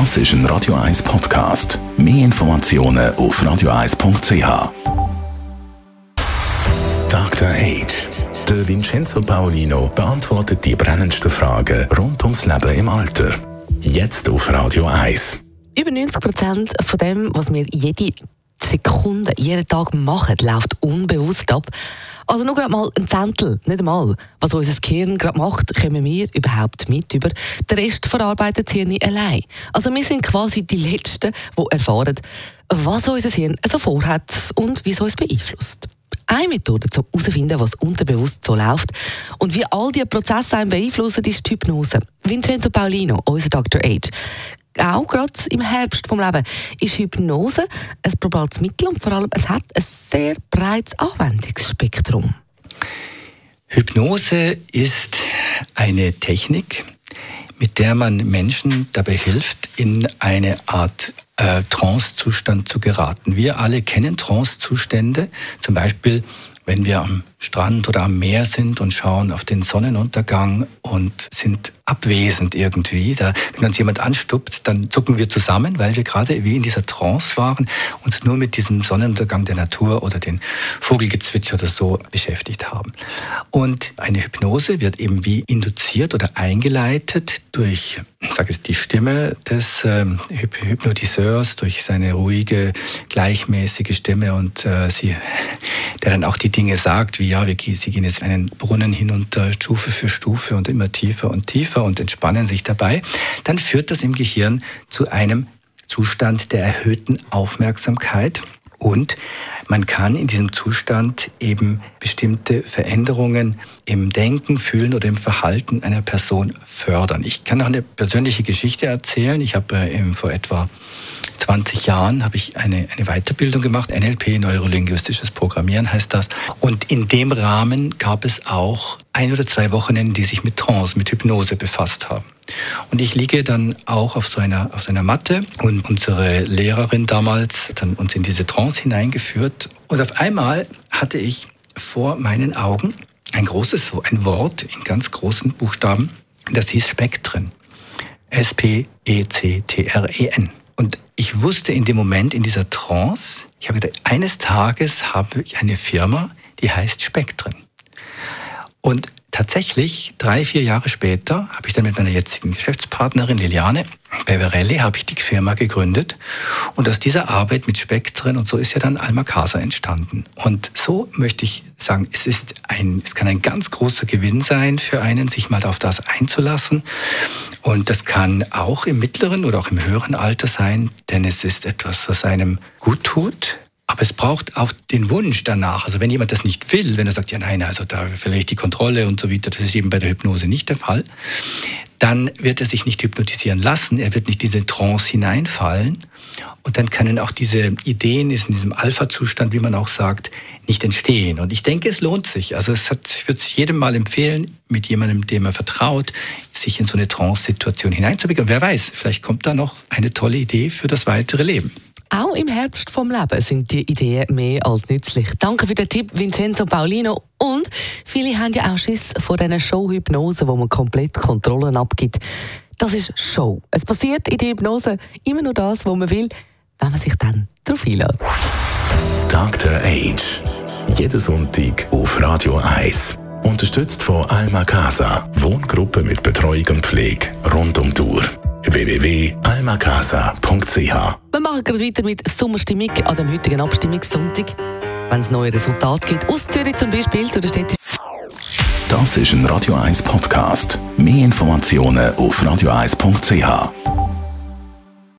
Das ist ein Radio 1 Podcast. Mehr Informationen auf radio1.ch. Dr. Age. Der Vincenzo Paolino beantwortet die brennendsten Fragen rund ums Leben im Alter. Jetzt auf Radio 1. Über 90 Prozent von dem, was wir jede Sekunde, jeden Tag machen, läuft unbewusst ab. Also nur gerade mal ein Zentel, nicht einmal. Was unser Gehirn gerade macht, kommen wir überhaupt mit über. Der Rest verarbeitet das Hirn allein. Also wir sind quasi die Letzten, die erfahren, was unser Hirn so vorhat und wie es uns beeinflusst. Eine Methode, um herauszufinden, was unterbewusst so läuft und wie all diese Prozesse einen beeinflussen, ist die Hypnose. Vincenzo Paulino, unser Dr. H auch gerade im Herbst vom Leben, ist Hypnose ein probates Mittel und vor allem es hat ein sehr breites Anwendungsspektrum. Hypnose ist eine Technik, mit der man Menschen dabei hilft, in eine Art äh, Trance-Zustand zu geraten. Wir alle kennen Trance-Zustände, zum Beispiel wenn wir am Strand oder am Meer sind und schauen auf den Sonnenuntergang und sind abwesend irgendwie. Da, wenn uns jemand anstuppt, dann zucken wir zusammen, weil wir gerade wie in dieser Trance waren, uns nur mit diesem Sonnenuntergang der Natur oder den Vogelgezwitscher oder so beschäftigt haben. Und eine Hypnose wird eben wie induziert oder eingeleitet durch, sage es, die Stimme des äh, Hypnotiseurs, durch seine ruhige, gleichmäßige Stimme und äh, sie, der dann auch die Dinge sagt, wie ja, sie gehen jetzt einen Brunnen hinunter, Stufe für Stufe und immer tiefer und tiefer und entspannen sich dabei, dann führt das im Gehirn zu einem Zustand der erhöhten Aufmerksamkeit und man kann in diesem Zustand eben bestimmte Veränderungen im Denken, Fühlen oder im Verhalten einer Person fördern. Ich kann noch eine persönliche Geschichte erzählen. Ich habe äh, vor etwa 20 Jahren habe ich eine, eine Weiterbildung gemacht, NLP, Neurolinguistisches Programmieren heißt das. Und in dem Rahmen gab es auch ein oder zwei Wochenenden, die sich mit Trance, mit Hypnose befasst haben. Und ich liege dann auch auf so einer, auf so einer Matte und unsere Lehrerin damals hat dann uns in diese Trance hineingeführt. Und auf einmal hatte ich vor meinen Augen ein großes, ein Wort in ganz großen Buchstaben, das hieß Spektren. S-P-E-C-T-R-E-N. Und ich wusste in dem Moment, in dieser Trance, ich habe gedacht, eines Tages habe ich eine Firma, die heißt Spektren. Und tatsächlich, drei, vier Jahre später, habe ich dann mit meiner jetzigen Geschäftspartnerin Liliane Beverelli, habe ich die Firma gegründet. Und aus dieser Arbeit mit Spektren und so ist ja dann Alma Casa entstanden. Und so möchte ich sagen, es ist ein, es kann ein ganz großer Gewinn sein für einen, sich mal auf das einzulassen. Und das kann auch im mittleren oder auch im höheren Alter sein, denn es ist etwas, was einem gut tut. Aber es braucht auch den Wunsch danach. Also wenn jemand das nicht will, wenn er sagt, ja nein, also da verliere ich die Kontrolle und so weiter, das ist eben bei der Hypnose nicht der Fall, dann wird er sich nicht hypnotisieren lassen, er wird nicht in diese Trance hineinfallen und dann können auch diese Ideen in diesem Alpha-Zustand, wie man auch sagt, nicht entstehen. Und ich denke, es lohnt sich. Also es hat, ich würde es jedem mal empfehlen, mit jemandem, dem er vertraut, sich in so eine Trance-Situation hineinzubegeben. Wer weiß, vielleicht kommt da noch eine tolle Idee für das weitere Leben. Auch im Herbst vom Leben sind die Ideen mehr als nützlich. Danke für den Tipp, Vincenzo Paulino. Und viele haben ja auch Schiss vor diesen Showhypnosen, wo man komplett Kontrollen abgibt. Das ist Show. Es passiert in der Hypnose immer nur das, was man will, wenn man sich dann darauf einlädt. Dr. Age. Jeden Sonntag auf Radio 1. Unterstützt von Alma Casa. Wohngruppe mit Betreuung und Pflege rund um die Uhr www.almacasa.ch Wir machen gerade weiter mit Sommerstimmung an dem heutigen Abstimmungssonntag. Wenn es neue Resultate gibt, aus Zürich zum Beispiel zu der Städte. Das ist ein Radio 1 Podcast. Mehr Informationen auf radio1.ch.